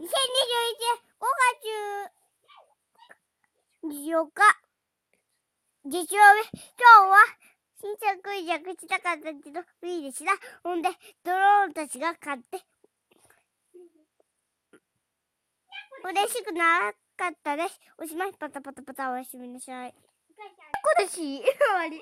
2021年5月14日、月曜日、今日は新作いしたかったけど、いいでした。ほんで、ドローンたちが買って、嬉しくなかったです。おしまい、パタパタパタおやすみなさい。こでし、終わり。